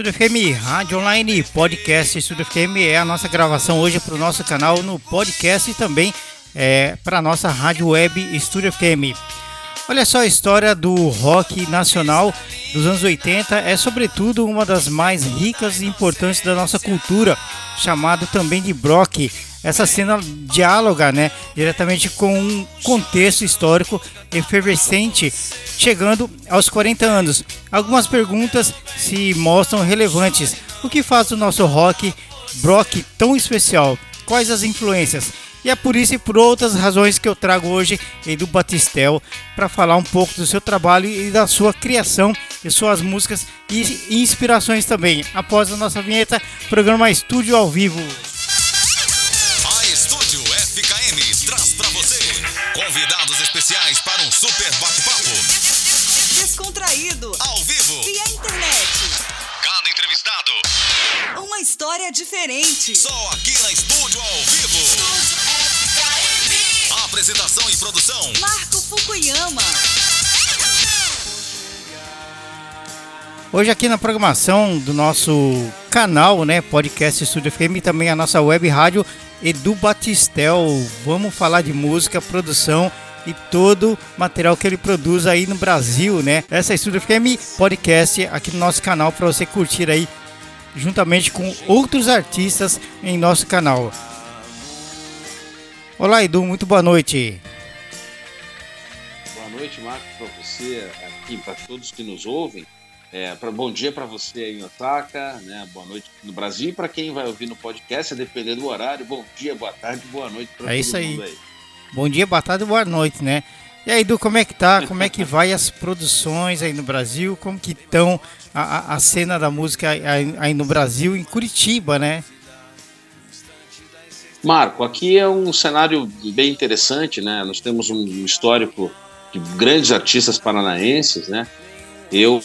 Estúdio FM Rádio Online Podcast Estúdio FM é a nossa gravação hoje para o nosso canal no podcast e também é, para a nossa rádio web Estúdio FM. Olha só a história do rock nacional dos anos 80 é sobretudo uma das mais ricas e importantes da nossa cultura, chamado também de Brock. Essa cena dialoga, né, diretamente com um contexto histórico efervescente, chegando aos 40 anos. Algumas perguntas se mostram relevantes. O que faz o nosso rock Brock tão especial? Quais as influências? E é por isso e por outras razões que eu trago hoje Edu Batistel para falar um pouco do seu trabalho e da sua criação e suas músicas e inspirações também. Após a nossa vinheta, programa Estúdio ao Vivo. Convidados especiais para um super bate-papo. Descontraído. Ao vivo. Via internet. Cada entrevistado. Uma história diferente. Só aqui na Estúdio ao Vivo. Apresentação e produção: Marco Fukuyama. Hoje aqui na programação do nosso canal, né, Podcast Estúdio FM e também a nossa web rádio Edu Batistel. Vamos falar de música, produção e todo material que ele produz aí no Brasil, né? Essa é Estúdio FM Podcast aqui no nosso canal para você curtir aí juntamente com outros artistas em nosso canal. Olá, Edu, muito boa noite. Boa noite, Marcos, para você aqui, para todos que nos ouvem. É, pra, bom dia para você aí em Osaka, né? Boa noite no Brasil e para quem vai ouvir no podcast, a depender do horário. Bom dia, boa tarde, boa noite para é isso aí. aí. Bom dia, boa tarde, boa noite, né? E aí, Edu, como é que tá? Como é que vai as produções aí no Brasil? Como que estão a, a, a cena da música aí, aí no Brasil, em Curitiba, né? Marco, aqui é um cenário bem interessante, né? Nós temos um histórico de grandes artistas paranaenses, né? Eu,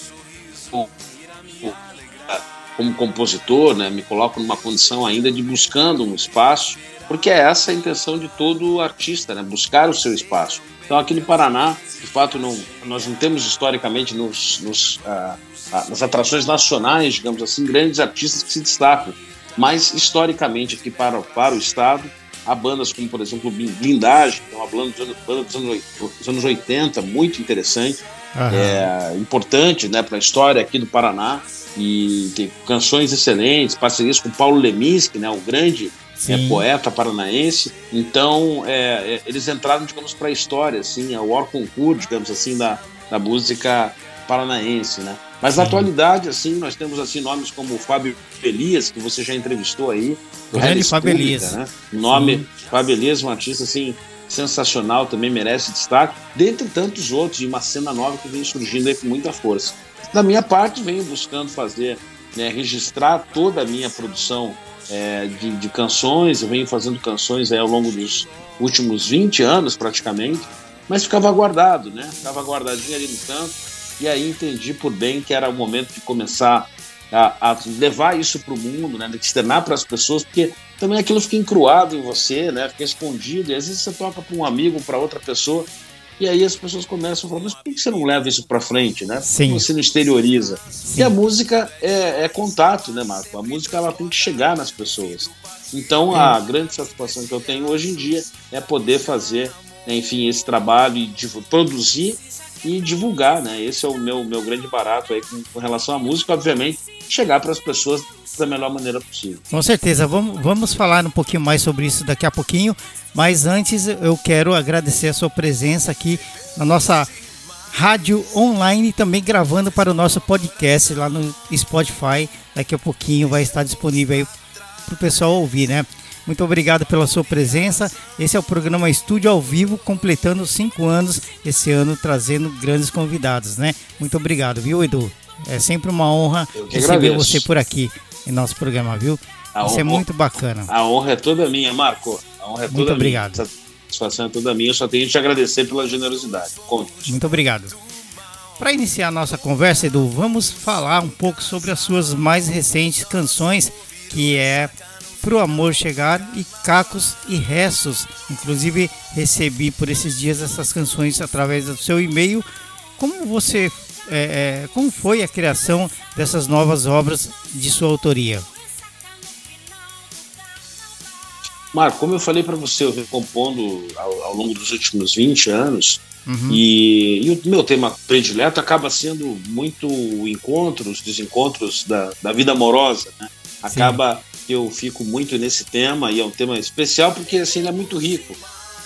como compositor, né, me coloco numa condição ainda de buscando um espaço, porque é essa a intenção de todo artista, né? Buscar o seu espaço. Então, aqui no Paraná, de fato, não, nós não temos historicamente nos, nos, ah, ah, nas atrações nacionais, digamos assim, grandes artistas que se destacam mas historicamente aqui para, para o Estado, há bandas como, por exemplo, Blindagem, que é uma banda dos anos, banda dos anos 80, muito interessante, é, importante né, para a história aqui do Paraná, e tem canções excelentes, parcerias com Paulo Leminski, né, o grande é, poeta paranaense. Então, é, é eles entraram, digamos, para a história, assim, é o or concurso, digamos assim, da, da música paranaense, né? Mas na atualidade, assim, nós temos assim nomes como o Fábio Elias, que você já entrevistou aí. Grande Fábio Elias. Né? O nome Sim. Fábio Elias, um artista assim sensacional, também merece destaque, dentre tantos outros, de uma cena nova que vem surgindo aí com muita força. Da minha parte, venho buscando fazer, né, registrar toda a minha produção é, de, de, canções, eu venho fazendo canções aí ao longo dos últimos 20 anos praticamente, mas ficava guardado, né? Ficava guardadinho ali no canto e aí entendi por bem que era o momento de começar a, a levar isso para o mundo, né, externar para as pessoas, porque também aquilo fica encruado em você, né, fica escondido, e às vezes você toca para um amigo, para outra pessoa, e aí as pessoas começam a falar, mas por que você não leva isso para frente, né? Sim. Você não exterioriza? Sim. E a música é, é, contato, né, Marco? A música ela tem que chegar nas pessoas. Então a grande satisfação que eu tenho hoje em dia é poder fazer, enfim, esse trabalho e de produzir e divulgar, né? Esse é o meu, meu grande barato aí com, com relação à música, obviamente, chegar para as pessoas da melhor maneira possível. Com certeza, vamos, vamos falar um pouquinho mais sobre isso daqui a pouquinho, mas antes eu quero agradecer a sua presença aqui na nossa rádio online também gravando para o nosso podcast lá no Spotify. Daqui a pouquinho vai estar disponível aí para o pessoal ouvir, né? Muito obrigado pela sua presença. Esse é o programa Estúdio ao Vivo, completando cinco anos esse ano, trazendo grandes convidados, né? Muito obrigado, viu, Edu? É sempre uma honra receber agradeço. você por aqui em nosso programa, viu? A Isso é honra- muito bacana. A honra é toda minha, Marco. A honra é toda Muito obrigado. minha. A satisfação é toda minha. Eu só tenho que te agradecer pela generosidade. Conte. Muito obrigado. Para iniciar a nossa conversa, Edu, vamos falar um pouco sobre as suas mais recentes canções, que é Pro Amor Chegar e Cacos e Restos. Inclusive, recebi por esses dias essas canções através do seu e-mail. Como você é, é, como foi a criação dessas novas obras de sua autoria? Marco, como eu falei para você, eu venho compondo ao, ao, longo dos últimos 20 anos uhum. e, e, o meu tema predileto acaba sendo muito encontros, desencontros da, da vida amorosa. Né? Acaba eu fico muito nesse tema e é um tema especial porque assim, ele é muito rico.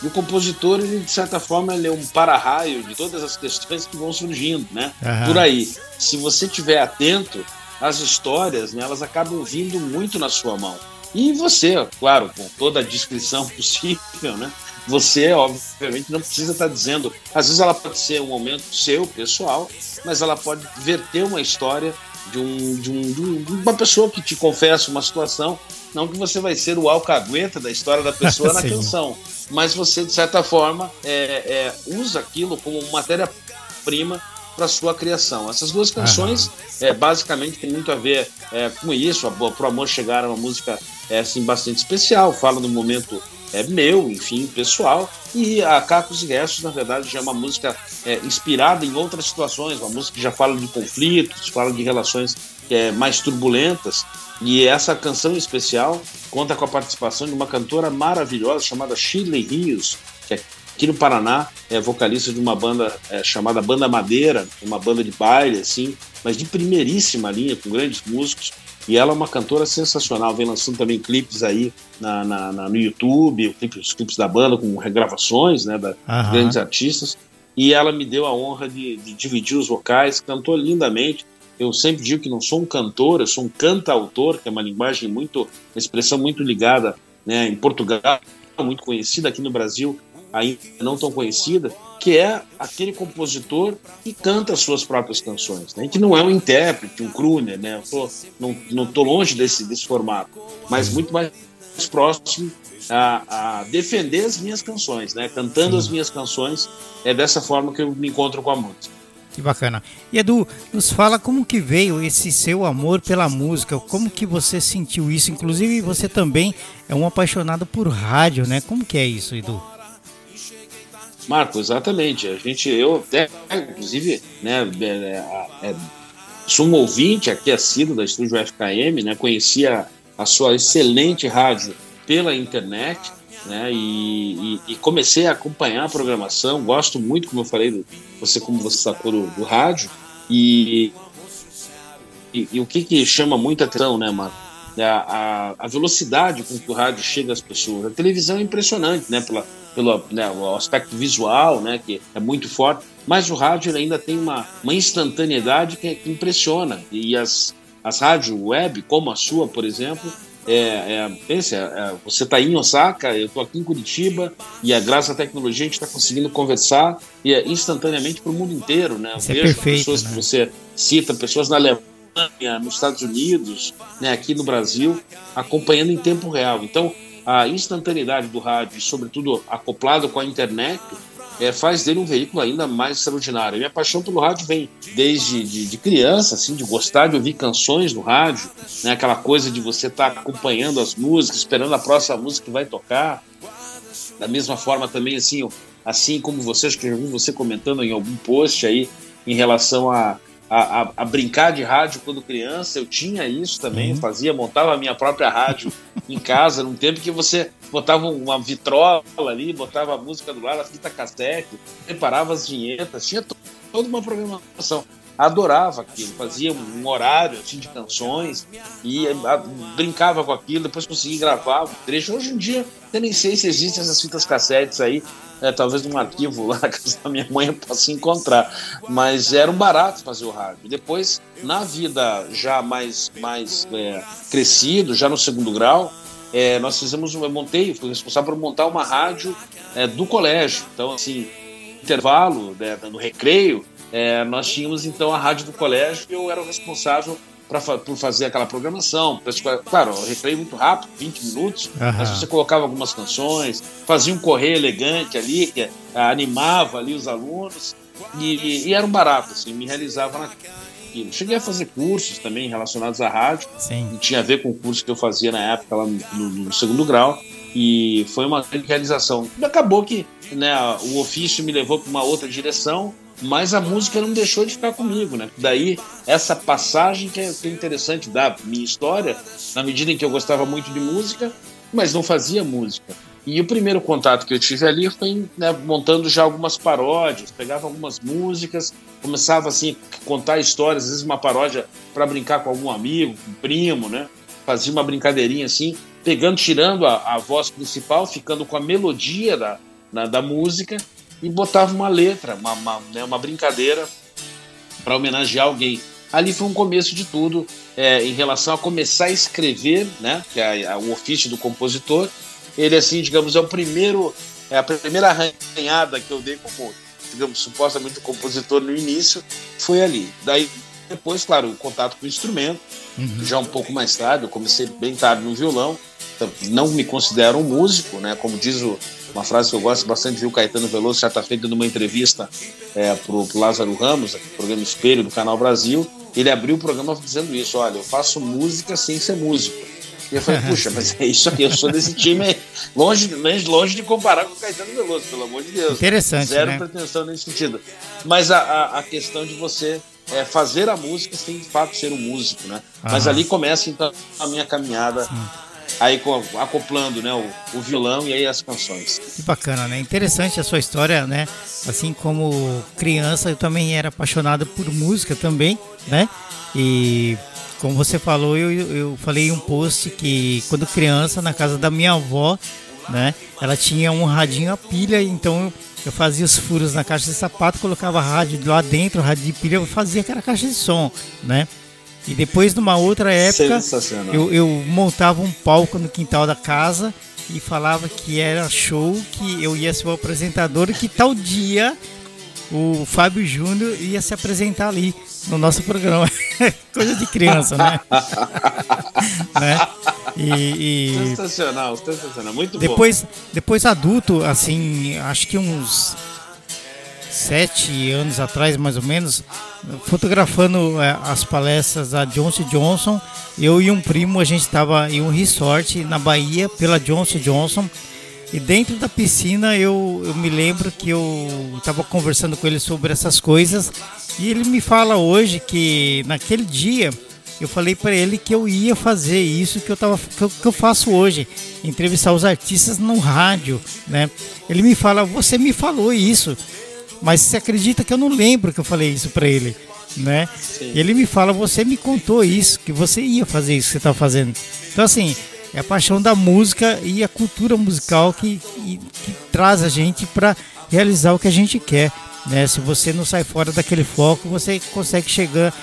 E o compositor, ele, de certa forma, ele é um para-raio de todas as questões que vão surgindo, né? Uhum. Por aí. Se você estiver atento, as histórias, né, elas acabam vindo muito na sua mão. E você, claro, com toda a descrição possível, né? Você, obviamente, não precisa estar dizendo. Às vezes ela pode ser um momento seu, pessoal, mas ela pode verter uma história de, um, de, um, de uma pessoa que te confessa uma situação. Não que você vai ser o alcagueta da história da pessoa na canção, mas você, de certa forma, é, é, usa aquilo como matéria-prima para sua criação. Essas duas canções, é, basicamente, tem muito a ver é, com isso. A Pro Amor Chegar é uma música é, assim, bastante especial, fala do momento é, meu, enfim, pessoal. E a Cacos e Restos, na verdade, já é uma música é, inspirada em outras situações, uma música que já fala de conflitos, fala de relações é, mais turbulentas. E essa canção especial conta com a participação de uma cantora maravilhosa chamada Shirley Rios, que é aqui no Paraná é vocalista de uma banda é, chamada Banda Madeira, uma banda de baile, assim, mas de primeiríssima linha, com grandes músicos. E ela é uma cantora sensacional, vem lançando também clipes aí na, na, na no YouTube, os clipes da banda com regravações né, da uhum. grandes artistas. E ela me deu a honra de, de dividir os vocais, cantou lindamente. Eu sempre digo que não sou um cantor, eu sou um cantautor, que é uma linguagem muito, uma expressão muito ligada né, em Portugal, muito conhecida aqui no Brasil, ainda não tão conhecida, que é aquele compositor que canta as suas próprias canções, né? que não é um intérprete, um crooner, né? Eu tô, não, não tô longe desse, desse formato, mas muito mais próximo a, a defender as minhas canções, né? cantando Sim. as minhas canções, é dessa forma que eu me encontro com a música. Que bacana. E Edu, nos fala como que veio esse seu amor pela música, como que você sentiu isso? Inclusive você também é um apaixonado por rádio, né? Como que é isso, Edu? Marco, exatamente. A gente, eu até, inclusive, né, é, é, sou um ouvinte aqui assíduo da Estúdio FKM, né, conhecia a sua excelente rádio pela internet, né, e, e, e, comecei a acompanhar a programação. Gosto muito, como eu falei, do, você como você sacou do, do rádio e, e, e, o que, que chama muita atenção, né, Marco? É a, a, velocidade com que o rádio chega às pessoas. A televisão é impressionante, né? Pela, pelo né, o aspecto visual, né? Que é muito forte. Mas o rádio ainda tem uma, uma instantaneidade que, que impressiona. E as, as rádios web, como a sua, por exemplo, é, é, pense, é, é você está em Osaka, eu estou aqui em Curitiba e a graças à tecnologia a gente está conseguindo conversar e é instantaneamente para o mundo inteiro, né? Eu Isso é vejo perfeito, pessoas né? que você cita, pessoas na Alemanha, nos Estados Unidos, né, aqui no Brasil, acompanhando em tempo real. Então, a instantaneidade do rádio, sobretudo acoplado com a internet, é, faz dele um veículo ainda mais extraordinário. Minha paixão pelo rádio vem desde de, de criança, assim, de gostar de ouvir canções no rádio, né, aquela coisa de você estar tá acompanhando as músicas, esperando a próxima música que vai tocar. Da mesma forma também, assim, assim como você, acho que eu vi você comentando em algum post aí em relação a a, a, a, brincar de rádio quando criança, eu tinha isso também, uhum. fazia, montava a minha própria rádio em casa, num tempo que você botava uma vitrola ali, botava a música do lado, a fita cassete, preparava as vinhetas, tinha toda uma programação. Adorava aquilo, fazia um horário assim, de canções e a, brincava com aquilo, depois conseguia gravar um trecho. Hoje em dia, eu nem sei se existem essas fitas cassetes aí, é, talvez num arquivo lá na casa da minha mãe eu possa encontrar. Mas era um barato fazer o rádio. Depois, na vida já mais, mais é, crescido, já no segundo grau, é, nós fizemos, eu montei, fui responsável por montar uma rádio é, do colégio. Então, assim, intervalo, né, no recreio, é, nós tínhamos então a rádio do colégio e eu era o responsável pra, por fazer aquela programação. Claro, eu recreio muito rápido, 20 minutos, uhum. mas você colocava algumas canções, fazia um correio elegante ali, que animava ali os alunos, e, e, era um barato, assim, me realizava naquilo. Cheguei a fazer cursos também relacionados à rádio, Sim. e tinha a ver com o curso que eu fazia na época lá no, no segundo grau, e foi uma grande realização. E acabou que né, o ofício me levou para uma outra direção, mas a música não deixou de ficar comigo, né? Daí, essa passagem que é, que é interessante da minha história, na medida em que eu gostava muito de música, mas não fazia música. E o primeiro contato que eu tive ali foi né, montando já algumas paródias, pegava algumas músicas, começava assim a contar histórias, às vezes uma paródia para brincar com algum amigo, com um primo, né? Fazia uma brincadeirinha assim, pegando, tirando a, a voz principal, ficando com a melodia da, na, da música e botava uma letra, uma, uma, né, uma brincadeira para homenagear alguém. Ali foi um começo de tudo é, em relação a começar a escrever, né, que é o ofício do compositor. Ele, assim, digamos, é o primeiro, é a primeira arranhada que eu dei como, digamos, supostamente compositor no início, foi ali. Daí, depois, claro, o contato com o instrumento, uhum. já um pouco mais tarde, eu comecei bem tarde no violão, então, não me considero um músico, né, como diz o, uma frase que eu gosto bastante, viu? Caetano Veloso já está feita numa entrevista é, para o Lázaro Ramos, programa Espelho do Canal Brasil. Ele abriu o programa dizendo isso: olha, eu faço música sem ser músico. E eu falei, puxa, mas é isso aqui, eu sou desse time longe, longe de comparar com o Caetano Veloso, pelo amor de Deus. Interessante. Zero né? pretensão nesse sentido. Mas a, a, a questão de você é, fazer a música sem de fato ser um músico, né? Ah. Mas ali começa então a minha caminhada. Sim aí acoplando né, o, o, violão e aí as canções. Que bacana, né? Interessante a sua história, né? Assim como criança, eu também era apaixonado por música também, né? E como você falou, eu, eu falei um post que quando criança, na casa da minha avó, né? Ela tinha um radinho a pilha, então eu fazia os furos na caixa de sapato, colocava rádio lá dentro, rádio de pilha, eu fazia aquela caixa de som, né? E depois, numa outra época, eu, eu montava um palco no quintal da casa e falava que era show, que eu ia ser o apresentador e que tal dia o Fábio Júnior ia se apresentar ali no nosso programa. Coisa de criança, né? né? E, e, Sensacional, sensacional, muito depois, bom. Depois adulto, assim, acho que uns sete anos atrás, mais ou menos, fotografando é, as palestras da Johnson Johnson. Eu e um primo, a gente estava em um resort na Bahia pela Johnson Johnson. E dentro da piscina eu, eu me lembro que eu estava conversando com ele sobre essas coisas. E ele me fala hoje que naquele dia eu falei para ele que eu ia fazer isso que eu, tava, que eu, que eu faço hoje, entrevistar os artistas no rádio, né? Ele me fala, você me falou isso. Mas você acredita que eu não lembro que eu falei isso para ele, né? Sim. Ele me fala, você me contou isso, que você ia fazer isso que você está fazendo. Então assim, é a paixão da música e a cultura musical que, que, que traz a gente para realizar o que a gente quer. Né? Se você não sai fora daquele foco, você consegue chegar,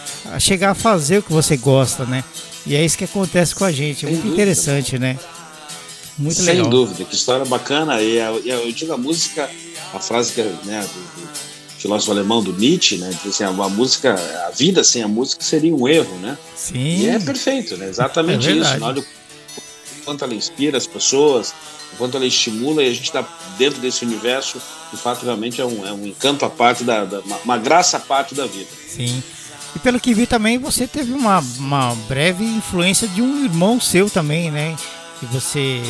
chegar a fazer o que você gosta, né? E é isso que acontece com a gente. É muito interessante, né? Muito Sem legal. Dúvida, que história bacana. E eu digo a música a frase que, né, do, do filósofo alemão do Nietzsche, né, diz assim, a, a, música, a vida sem a música seria um erro, né? Sim. E é perfeito, né? Exatamente é isso. Na hora quanto ela inspira as pessoas, o quanto ela estimula e a gente está dentro desse universo, de fato realmente é um, é um encanto à parte da, da uma, uma, graça à parte da vida. Sim. E pelo que vi também, você teve uma, uma breve influência de um irmão seu também, né? Que você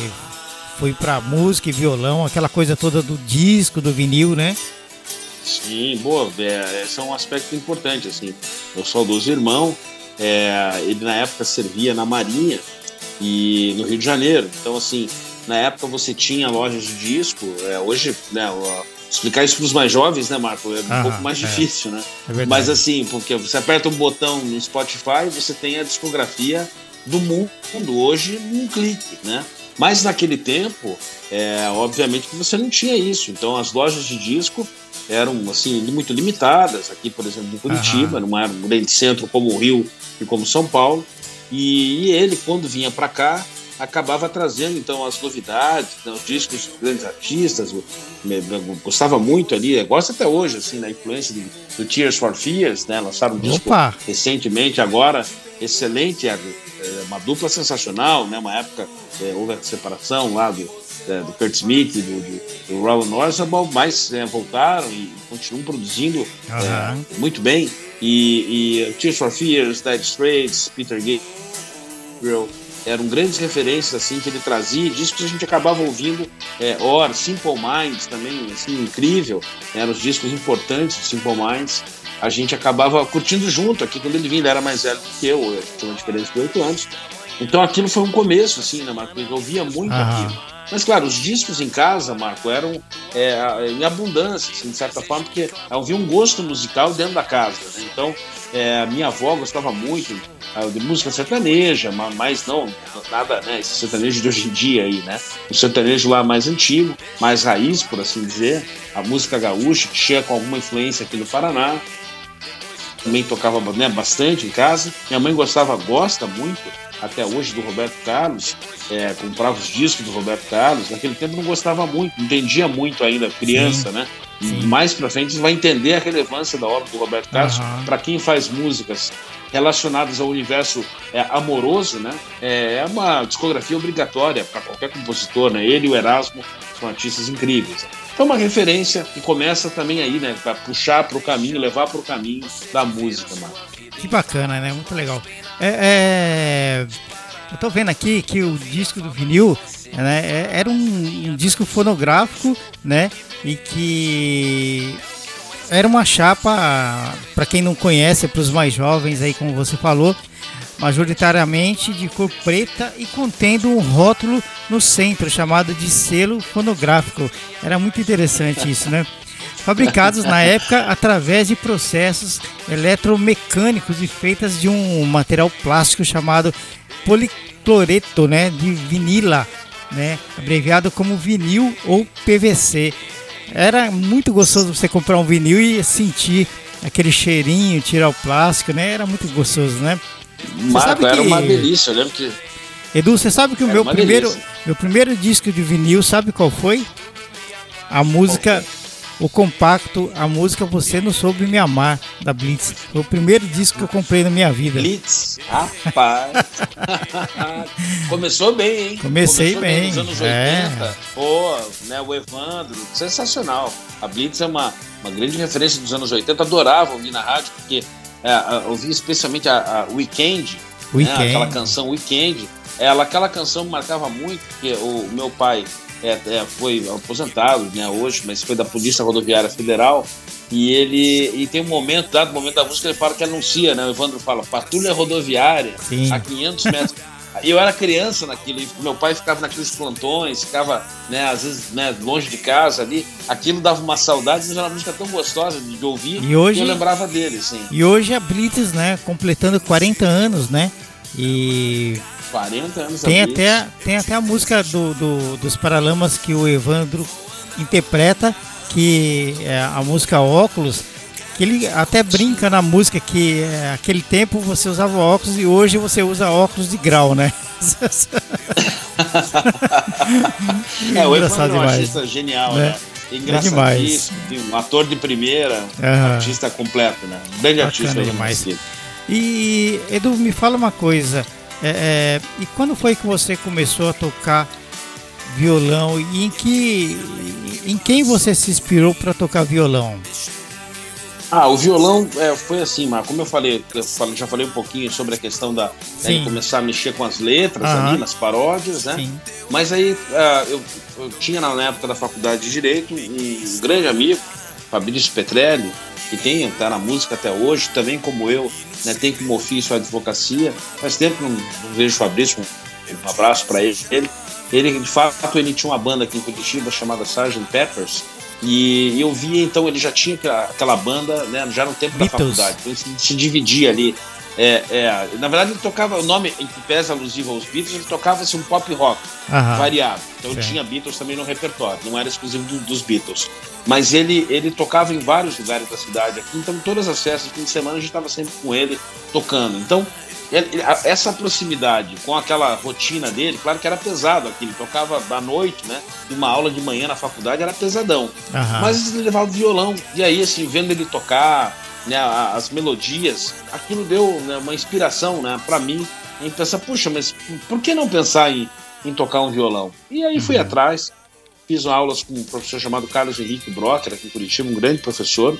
foi para música e violão, aquela coisa toda do disco, do vinil, né? Sim, boa, é, esse é um aspecto importante, assim. Meu saudoso irmão, é, ele na época servia na Marinha e no Rio de Janeiro. Então, assim, na época você tinha lojas de disco, é, hoje, né, explicar isso para os mais jovens, né, Marco, é um ah, pouco mais é. difícil, né? É Mas assim, porque você aperta um botão no Spotify, você tem a discografia do mundo hoje num clique, né? Mas naquele tempo, é, obviamente que você não tinha isso. Então as lojas de disco eram assim muito limitadas. Aqui, por exemplo, em Curitiba, uhum. numa grande centro como o Rio e como São Paulo. E, e ele, quando vinha para cá, acabava trazendo então as novidades, né, os discos dos grandes artistas. Gostava muito ali, gosta até hoje, assim, da influência do, do Tears for Fears, né? Lançaram um disco Opa. recentemente agora, excelente, é, é uma dupla sensacional, né? Uma época é, houve a separação lá do, é, do Kurt Smith do, do, do Rowan Orzabal, mas é, voltaram e continuam produzindo uhum. muito bem. E, e Tears for Fears, Dead Straits, Peter Gabriel, eram grandes referências assim que ele trazia, discos que a gente acabava ouvindo, é, Or, Simple Minds também, assim, incrível, eram os discos importantes de Simple Minds, a gente acabava curtindo junto aqui, quando ele vinha, ele era mais velho do que eu, eu tinha uma diferença de 8 anos, então aquilo foi um começo, assim, né, Marco? Eu ouvia muito aquilo. Mas, claro, os discos em casa, Marco, eram é, em abundância, assim, de certa forma, porque havia um gosto musical dentro da casa. Né? Então, é, a minha avó gostava muito de música sertaneja, ma- mas não nada, né? Esse sertanejo de hoje em dia aí, né? O sertanejo lá mais antigo, mais raiz, por assim dizer, a música gaúcha, que chega com alguma influência aqui no Paraná. Também tocava né, bastante em casa. Minha mãe gostava, gosta muito, até hoje, do Roberto Carlos. É, comprava os discos do Roberto Carlos. Naquele tempo não gostava muito, não entendia muito ainda, criança, né? sim. Mais pra frente vai entender a relevância da obra do Roberto Carlos Aham. para quem faz músicas relacionadas ao universo é, amoroso, né? É uma discografia obrigatória para qualquer compositor, né? Ele e o Erasmo são artistas incríveis. Então, uma referência que começa também aí, né? Para puxar para o caminho, levar para o caminho da música, mano. Que bacana, né? Muito legal. É, é, Eu tô vendo aqui que o disco do vinil né, é- era um, um disco fonográfico, né? E que era uma chapa, para quem não conhece, para os mais jovens aí, como você falou, majoritariamente de cor preta e contendo um rótulo no centro chamado de selo fonográfico. Era muito interessante isso, né? Fabricados na época através de processos eletromecânicos e feitas de um material plástico chamado policloreto, né, de vinila, né, abreviado como vinil ou PVC. Era muito gostoso você comprar um vinil e sentir aquele cheirinho, tirar o plástico, né? Era muito gostoso, né? Marco, sabe era que- uma delícia. Eu lembro que Edu, você sabe que o Era meu primeiro, delícia. meu primeiro disco de vinil, sabe qual foi? A música, o compacto, a música Você Não Soube Me Amar, da Blitz. Foi o primeiro disco que eu comprei na minha vida. Blitz, rapaz. Começou bem, hein? Comecei Começou bem, Nos anos é. 80. Pô, né, o Evandro, sensacional. A Blitz é uma, uma grande referência dos anos 80. Adorava ouvir na rádio, porque é, ouvia especialmente a, a Weekend, Weekend. Né, aquela canção Weekend. Ela, aquela canção me marcava muito, porque o meu pai é, é, foi aposentado né, hoje, mas foi da Polícia Rodoviária Federal. E ele e tem um momento, dado momento da música, ele fala que anuncia, né? O Evandro fala, patrulha rodoviária Sim. a 500 metros. Eu era criança naquilo, e meu pai ficava naqueles plantões, ficava, né, às vezes, né, longe de casa ali. Aquilo dava uma saudade, mas era uma música tão gostosa de, ouvir. E hoje- que eu lembrava dele, assim. E hoje a Blitz, né, completando 40 anos, né? E 40 anos tem até, tem até a música do, do- dos Paralamas que o Evandro interpreta, que é a música Óculos, que ele até brinca na música que é, aquele tempo você usava óculos e hoje você usa óculos de grau, né? É, o Engraçado Evandro é um demais. artista genial, Né? né? Engraçadíssimo, um ator de primeira, Aham. artista completo, né? Um grande Bacana artista. Demais. E Edu, me fala uma coisa. É, é, e quando foi que você começou a tocar violão e em que em quem você se inspirou para tocar violão? Ah, o violão é, foi assim, Marco. Como eu falei, eu já falei um pouquinho sobre a questão da né, começar a mexer com as letras Aham. ali, nas paródias, né? Sim. Mas aí ah, eu, eu tinha na época da faculdade de Direito um grande amigo, Fabrício Petrelli, que tem, tá na música até hoje, também como eu, né, tem como ofício a advocacia. Faz tempo que não, não vejo o Fabrício, um, um abraço para ele. ele. Ele, de fato, ele tinha uma banda aqui em Curitiba chamada Sgt. Peppers, e eu via, então, ele já tinha aquela, aquela banda, né, já no tempo Beatles. da faculdade, então ele se, se dividia ali. É, é, na verdade, ele tocava o nome, em que pesa alusivo aos Beatles, ele tocava assim, um pop rock Aham. variado. Então Certo. tinha Beatles também no repertório, não era exclusivo do- dos Beatles. Mas ele, ele tocava em vários lugares da cidade aqui, então todas as festas, fim de semana, a gente estava sempre com ele tocando. Então, ele- essa proximidade com aquela rotina dele, claro que era pesado aqui, ele tocava à noite, né? E uma aula de manhã na faculdade era pesadão. Aham. Mas ele levava o violão, e aí, assim, vendo ele tocar, né, as melodias, aquilo deu né, uma inspiração, né, para mim, em pensar, puxa, mas por que não pensar em, em tocar um violão? E aí fui atrás, fiz aulas com um professor chamado Carlos Henrique Brocker, aqui em Curitiba, um grande professor.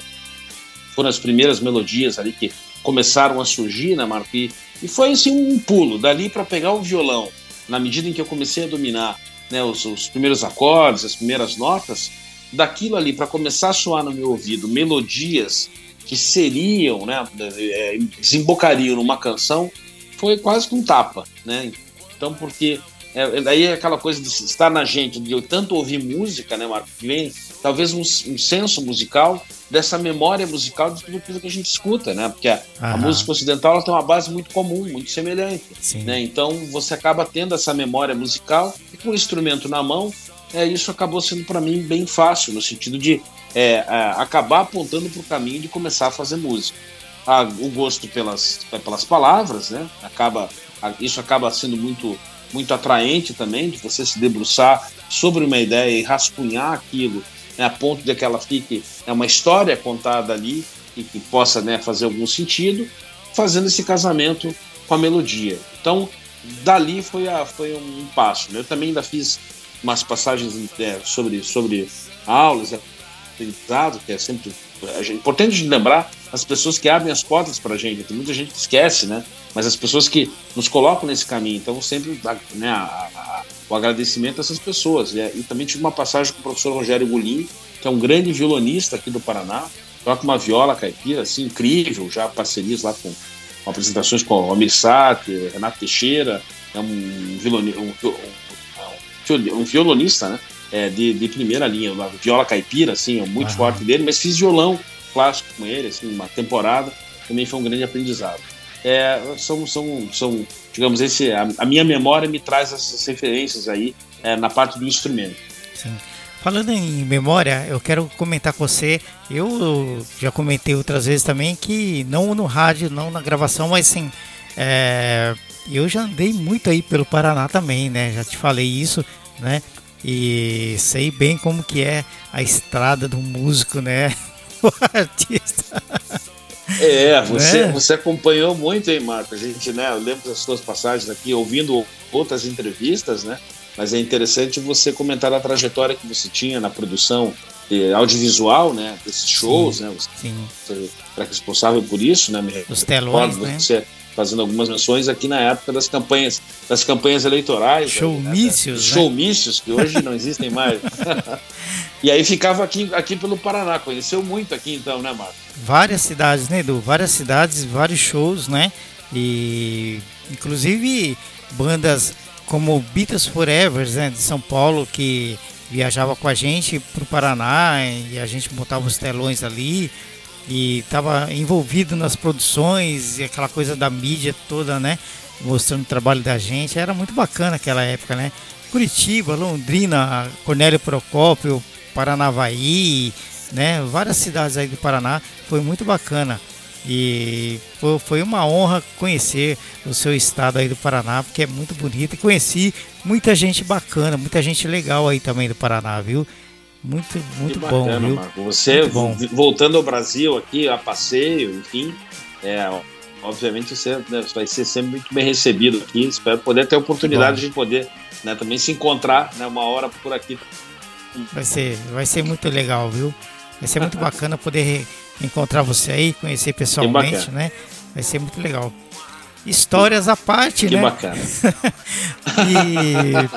Foram as primeiras melodias ali que começaram a surgir, né, Marco? E, E foi assim um pulo dali para pegar o violão, na medida em que eu comecei a dominar né, os, os primeiros acordes, as primeiras notas, daquilo ali para começar a soar no meu ouvido melodias que seriam, né, é, desembocariam numa canção, foi quase que um tapa, né? Então, porque é, daí é aquela coisa de estar na gente, de eu tanto ouvir música, né, Marco? Que vem talvez um, um senso musical dessa memória musical de tudo aquilo que a gente escuta, né? Porque a, a música ocidental ela tem uma base muito comum, muito semelhante, Sim. né? Então você acaba tendo essa memória musical e com o instrumento na mão, é, isso acabou sendo para mim bem fácil no sentido de é, é, acabar apontando para o caminho de começar a fazer música. Ah, o gosto pelas, pelas palavras, né? Acaba, isso acaba sendo muito muito atraente também, de você se debruçar sobre uma ideia e rascunhar aquilo né, a ponto de que ela fique é uma história contada ali e que possa né, fazer algum sentido, fazendo esse casamento com a melodia. Então, dali foi, a, foi um passo. Né? Eu também ainda fiz umas passagens é, sobre, sobre aulas, aprendizado, que é sempre é importante de lembrar as pessoas que abrem as portas para a gente. Tem muita gente que esquece, né? Mas as pessoas que nos colocam nesse caminho. Então, sempre né, a, a, o agradecimento a essas pessoas. E, e, também tive uma passagem com o professor Rogério Gulim, que é um grande violonista aqui do Paraná. Toca uma viola caipira, assim, incrível, já parcerias lá com, com apresentações com o Amir Sati, Renato Teixeira. É um, violonista, um, um, um violonista, né? é, de, de, primeira linha, viola caipira, assim, é muito forte dele, mas fiz violão clássico com ele, assim, uma temporada, também foi um grande aprendizado. É, são, são, são, digamos, esse, a, a, minha memória me traz essas referências aí é, na parte do instrumento. Sim. Falando em memória, eu quero comentar com você. Eu já comentei outras vezes também que não no rádio, não na gravação, mas sim, é, eu já andei muito aí pelo Paraná também, né? Já te falei isso, né? e sei bem como que é a estrada do músico, né? O artista. É, você, né? você acompanhou muito, hein, Marco? A gente, né, eu lembro das suas passagens aqui, ouvindo outras entrevistas, né? Mas é interessante você comentar a trajetória que você tinha na produção audiovisual, né? Desses shows, sim, né? Você, sim. você era responsável por isso, né? Me Os telões, né? Você, fazendo algumas menções aqui na época das campanhas, das campanhas eleitorais. Showmícios, né? Showmícios, que hoje não existem mais. e aí ficava aqui, aqui pelo Paraná, conheceu muito aqui então, né, Marco? Várias cidades, né, Edu? Várias cidades, vários shows, né? E inclusive bandas como Beatles Forever, né, de São Paulo, que viajava com a gente para o Paraná e a gente botava os telões ali e estava envolvido nas produções e aquela coisa da mídia toda, né? Mostrando o trabalho da gente. Era muito bacana aquela época, né? Curitiba, Londrina, Cornélio Procópio, Paranavaí, né? Várias cidades aí do Paraná. Foi muito bacana. E foi uma honra conhecer o seu estado aí do Paraná, porque é muito bonito. E conheci muita gente bacana, muita gente legal aí também do Paraná, viu? Muito, muito bacana, bom, viu? Marco. Você bom. voltando ao Brasil aqui, a passeio, enfim, é, obviamente você né, vai ser sempre muito bem recebido aqui. Espero poder ter a oportunidade de poder né, também se encontrar né, uma hora por aqui. Vai ser, vai ser muito legal, viu? Vai ser muito bacana poder encontrar você aí, conhecer pessoalmente, né? Vai ser muito legal. Histórias à parte, que né? Que bacana. e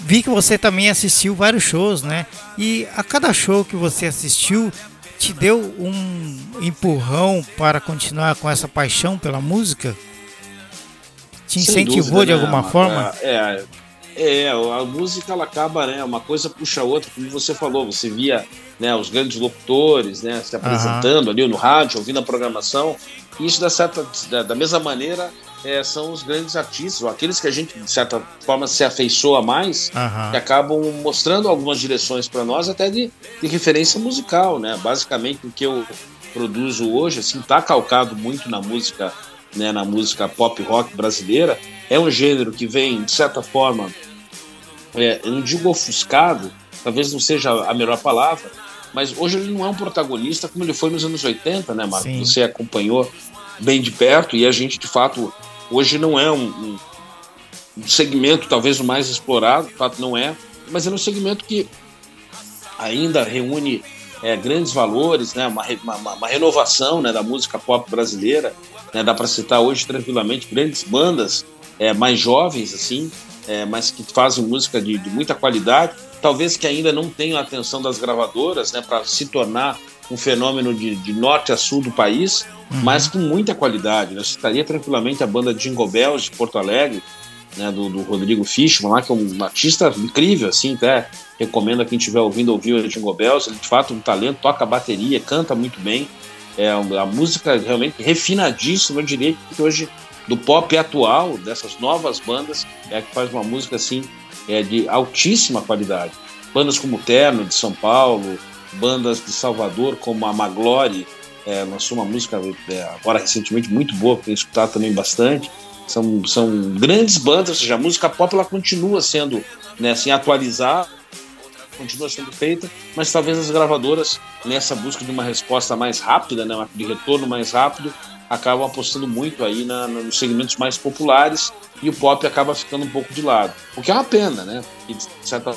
vi que você também assistiu vários shows, né? E a cada show que você assistiu, te deu um empurrão para continuar com essa paixão pela música? Te incentivou dúvida, de alguma né? forma? É, é, é, a música ela acaba, né? Uma coisa puxa a outra, como você falou, você via né, os grandes locutores né, se apresentando uhum. ali no rádio, ouvindo a programação. E isso, da, certa, da, da mesma maneira, é, são os grandes artistas, ou aqueles que a gente, de certa forma, se afeiçoa mais, uhum. que acabam mostrando algumas direções para nós, até de, de, referência musical, né? Basicamente, o que eu produzo hoje, assim, tá calcado muito na música, né, na música pop rock brasileira. É um gênero que vem, de certa forma, é, eu não digo ofuscado, talvez não seja a melhor palavra, mas hoje ele não é um protagonista como ele foi nos anos 80, né, Marco? Sim. Você acompanhou bem de perto e a gente, de fato, Hoje não é um, um segmento talvez o mais explorado, de fato não é, mas é um segmento que ainda reúne é, grandes valores, né, uma, uma, uma, renovação né, da música pop brasileira. Né, dá para citar hoje tranquilamente grandes bandas é, mais jovens, assim, é, mas que fazem música de, de, muita qualidade. Talvez que ainda não tenham a atenção das gravadoras né, para se tornar um fenômeno de, de, norte a sul do país, uhum. mas com muita qualidade. Né? Eu citaria tranquilamente a banda Jingle Bells de Porto Alegre, né, do, do, Rodrigo Fischmann, lá, que é um artista incrível, assim, até recomendo a quem estiver ouvindo ouvir o Jingle Bells, ele de fato um talento, toca bateria, canta muito bem, é a música realmente refinadíssima, eu diria que hoje do pop atual, dessas novas bandas, é a que faz uma música assim é, de altíssima qualidade. Bandas como Terno, de São Paulo, bandas de Salvador, como a Maglore, é, lançou uma música é, agora recentemente muito boa, que eu escutado também bastante. São, são grandes bandas, ou seja, a música pop ela continua sendo né, assim, atualizada, continua sendo feita, mas talvez as gravadoras, nessa busca de uma resposta mais rápida, né, de retorno mais rápido, acabam apostando muito aí na, nos segmentos mais populares e o pop acaba ficando um pouco de lado. O que é uma pena, né? E, de certa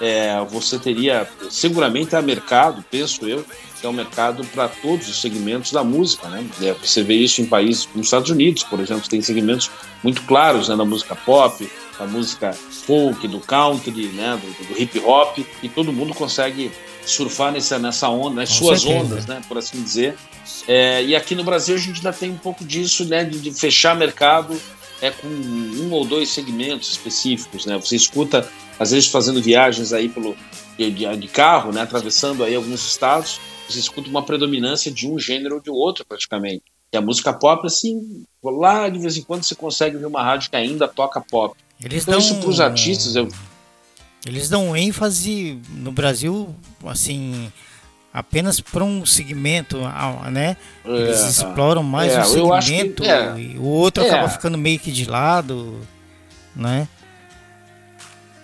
é, você teria seguramente a mercado, penso eu, que é um mercado para todos os segmentos da música, né? É, você vê isso em países como os Estados Unidos, por exemplo, tem segmentos muito claros né, da música pop, da música folk, do country, né, do, do hip hop, e todo mundo consegue surfar nessa, nessa onda, nas Com suas certeza. ondas, né, por assim dizer. É, e aqui no Brasil a gente ainda tem um pouco disso, né, de, de fechar mercado é com um ou dois segmentos específicos, né? Você escuta às vezes fazendo viagens aí pelo de, de, carro, né, atravessando aí alguns estados, você escuta uma predominância de um gênero ou de outro praticamente. E a música pop, assim, lá de vez em quando você consegue ver uma rádio que ainda toca pop. Eles então, dão, isso para os artistas. Eu... Eles dão ênfase no Brasil, assim, apenas para um segmento, né? Eles é, exploram mais é, um segmento que, é, e o outro acaba é. ficando meio que de lado, né?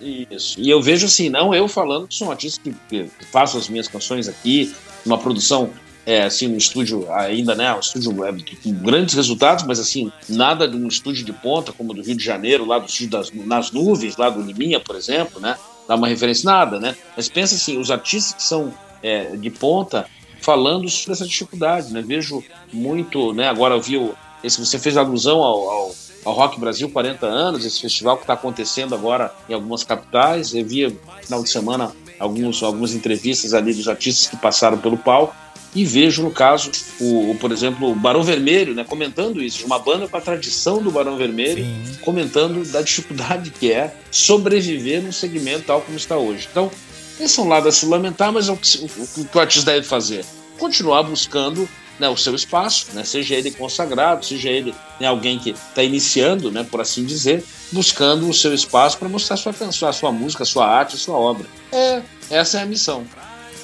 Isso. E eu vejo assim, não eu falando que sou um artista que, que faço as minhas canções aqui, uma produção é, assim, um estúdio ainda, né, um estúdio web com grandes resultados, mas assim, nada de um estúdio de ponta como do Rio de Janeiro, lá do estúdio das, nas nuvens, lá do Liminha, por exemplo, né, dá uma referência, nada, né, mas pensa assim, os artistas que são é, de ponta falando sobre essa dificuldade, né, vejo muito, né, agora eu vi, esse, você fez alusão ao, ao ao Rock Brasil 40 anos, esse festival que está acontecendo agora em algumas capitais. Eu vi no final de semana alguns, algumas entrevistas ali dos artistas que passaram pelo palco e vejo, no caso, o, o por exemplo, o Barão Vermelho, né, comentando isso, uma banda com a tradição do Barão Vermelho, Sim. comentando da dificuldade que é sobreviver num segmento tal como está hoje. Então, esse é um lado a se lamentar, mas é o que o, que o artista deve fazer? Continuar buscando né, o seu espaço, né, seja ele consagrado, seja ele né, alguém que está iniciando, né, por assim dizer, buscando o seu espaço para mostrar sua canção, a sua música, a sua arte, a sua obra. É, essa é a missão.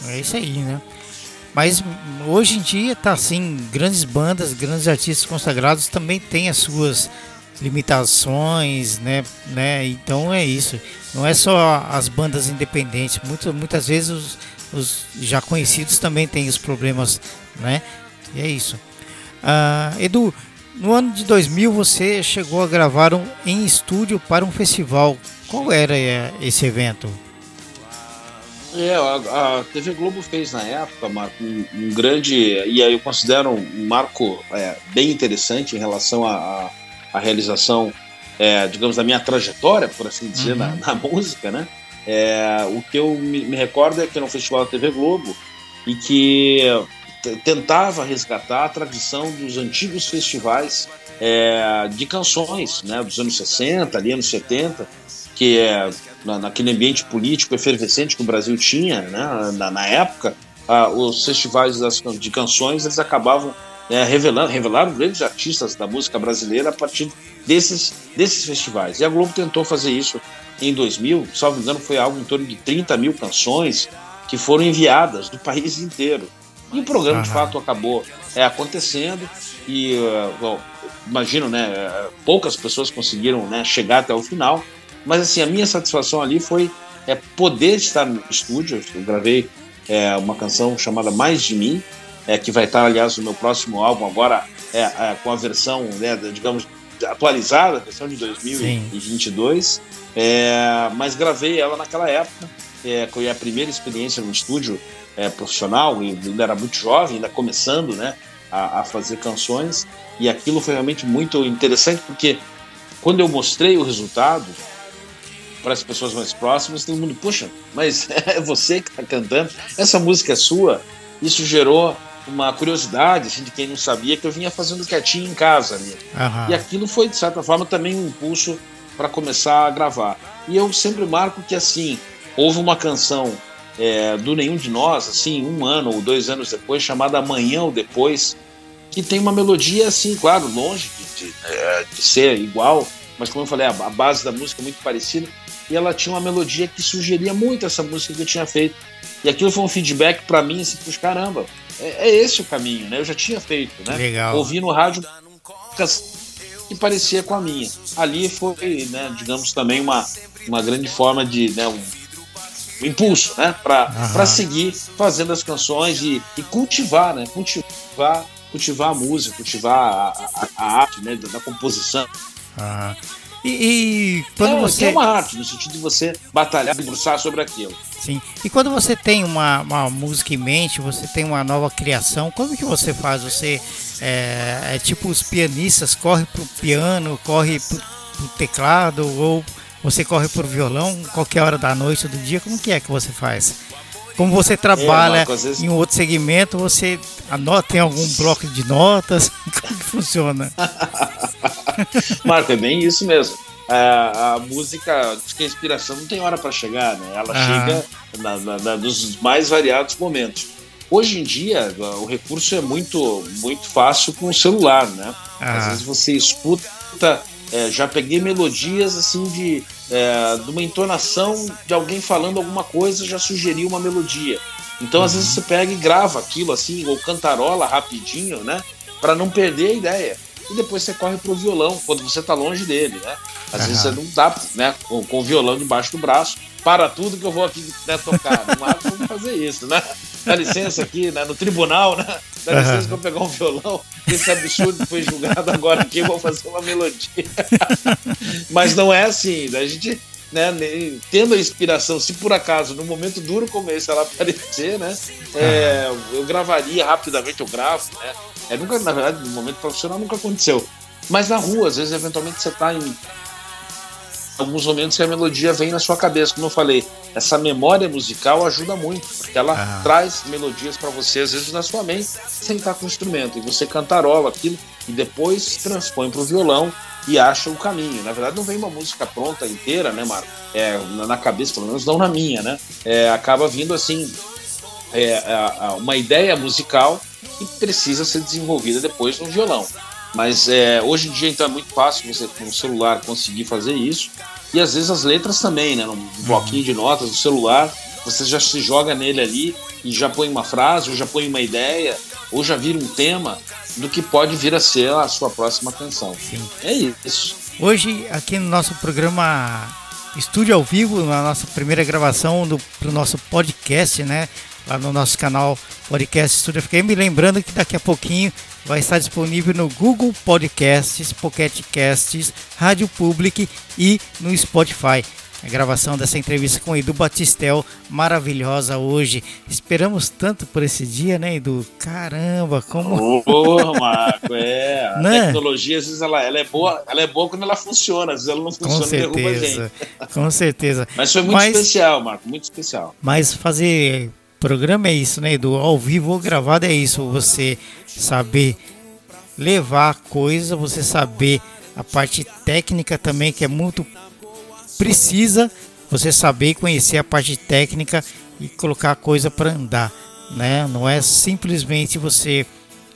É isso aí, né? Mas hoje em dia tá assim, grandes bandas, grandes artistas consagrados também têm as suas limitações, né, né? Então é isso. Não é só as bandas independentes, muitas muitas vezes os, os já conhecidos também têm os problemas, né? E é isso. Uh, Edu, no ano de 2000 você chegou a gravar um, em estúdio para um festival. Qual era é, esse evento? É, a, a, TV Globo fez na época, Marco, um, um grande, e aí eu considero um marco é, bem interessante em relação à realização, é, digamos, da minha trajetória, por assim dizer, uhum. na, na, música, né? É, o que eu me, me, recordo é que era um festival da TV Globo e que tentava resgatar a tradição dos antigos festivais é, de canções, né, dos anos 60, ali anos 70, que é na, naquele ambiente político efervescente que o Brasil tinha, né, na, na época, ah, os festivais das, de canções eles acabavam é, revelando, revelaram grandes artistas da música brasileira a partir desses, desses festivais. E a Globo tentou fazer isso em 2000, salvo engano, foi algo em torno de 30 mil canções que foram enviadas do país inteiro. E o programa, uhum. de fato, acabou é, acontecendo e, uh, bom, imagino, né, poucas pessoas conseguiram né, chegar até o final, mas, assim, a minha satisfação ali foi é, poder estar no estúdio. Eu gravei é, uma canção chamada Mais de Mim, é, que vai estar, aliás, no meu próximo álbum agora, é, é com a versão, né, digamos, atualizada, a versão de 2022. É, mas gravei ela naquela época é, foi a primeira experiência no estúdio é, profissional, e ainda era muito jovem, ainda começando né, a, a fazer canções, e aquilo foi realmente muito interessante, porque quando eu mostrei o resultado para as pessoas mais próximas, todo mundo, puxa, mas é você que está cantando, essa música é sua. Isso gerou uma curiosidade assim, de quem não sabia que eu vinha fazendo quietinho em casa ali. Uhum. E aquilo foi, de certa forma, também um impulso para começar a gravar. E eu sempre marco que, assim, houve uma canção é, do Nenhum de Nós, assim, um ano ou dois anos depois, chamada Amanhã ou Depois, que tem uma melodia, assim, claro, longe de, de, é, de ser igual, mas como eu falei, a, a base da música é muito parecida, e ela tinha uma melodia que sugeria muito essa música que eu tinha feito. E aquilo foi um feedback para mim, assim, puxa, caramba, é, é, esse o caminho, né? Eu já tinha feito, né? Legal. Ouvi no rádio que parecia com a minha. Ali foi, né, digamos, também uma, uma grande forma de, né, um, um impulso, né, para seguir fazendo as canções e, e, cultivar, né, cultivar, cultivar a música, cultivar a, a, a arte, né, da, da composição. Aham. E, e quando é, você. É uma arte, no sentido de você batalhar, debruçar sobre aquilo. Sim. E quando você tem uma, uma música em mente, você tem uma nova criação, como que você faz? Você é, é tipo os pianistas, corre pro piano, corre pro, pro teclado, ou você corre pro violão, qualquer hora da noite ou do dia, como que é que você faz? Como você trabalha é, Marco, vezes... em um outro segmento, você anota, tem algum bloco de notas? Como que funciona? Marco, é bem isso mesmo. A, a música, diz que a inspiração não tem hora para chegar, né? Ela ah. chega na, na, na, nos mais variados momentos. Hoje em dia, o recurso é muito, muito fácil com o celular, né? Ah. Às vezes você escuta é, já peguei melodias assim de, é, de uma entonação de alguém falando alguma coisa, já sugeriu uma melodia. Então, uhum. às vezes, você pega e grava aquilo assim, ou cantarola rapidinho, né? Para não perder a ideia. E depois você corre pro violão, quando você tá longe dele, né? Às uhum. vezes você não dá, né? Com, com o violão debaixo do braço, para tudo que eu vou aqui né, tocar. Não há como fazer isso, né? Dá licença aqui, né? No tribunal, né? Dá licença uhum. pra pegar um violão. Esse absurdo foi julgado agora aqui, eu vou fazer uma melodia. Mas não é assim. A gente, né, tendo a inspiração, se por acaso, num momento duro como esse, ela aparecer, né? É, eu gravaria rapidamente, eu gravo, né? É, nunca, na verdade, no momento profissional nunca aconteceu. Mas na rua, às vezes, eventualmente, você está em alguns momentos que a melodia vem na sua cabeça. Como eu falei, essa memória musical ajuda muito, porque ela ah. traz melodias para você, às vezes na sua mente, sem estar com o instrumento. E você cantarola aquilo e depois transpõe para o violão e acha o caminho. Na verdade, não vem uma música pronta inteira, né, Marco? É, na cabeça, pelo menos não na minha, né? É, acaba vindo assim, é, uma ideia musical que precisa ser desenvolvida depois no violão. Mas é, hoje em dia então é muito fácil você com o celular conseguir fazer isso. E às vezes as letras também, né? Um bloquinho de notas do celular, você já se joga nele ali e já põe uma frase, ou já põe uma ideia, ou já vira um tema do que pode vir a ser a sua próxima canção. Sim. É isso. Hoje, aqui no nosso programa Estúdio ao Vivo, na nossa primeira gravação do nosso podcast, né? Lá no nosso canal Podcast Estúdio FM. Lembrando que daqui a pouquinho vai estar disponível no Google Podcasts, Pocket Casts, Rádio Public e no Spotify. A gravação dessa entrevista com o Edu Batistel, maravilhosa hoje. Esperamos tanto por esse dia, né, Edu? Caramba, como. Ô, Marco, é. A né? tecnologia, às vezes, ela, ela, é boa, ela é boa quando ela funciona, às vezes ela não funciona com certeza, Com certeza. Mas foi muito Mas, especial, Marco, muito especial. Mas fazer programa é isso, né, Edu? Ao vivo ou gravado é isso, você saber levar a coisa, você saber a parte técnica também, que é muito precisa, você saber conhecer a parte técnica e colocar a coisa para andar, né? Não é simplesmente você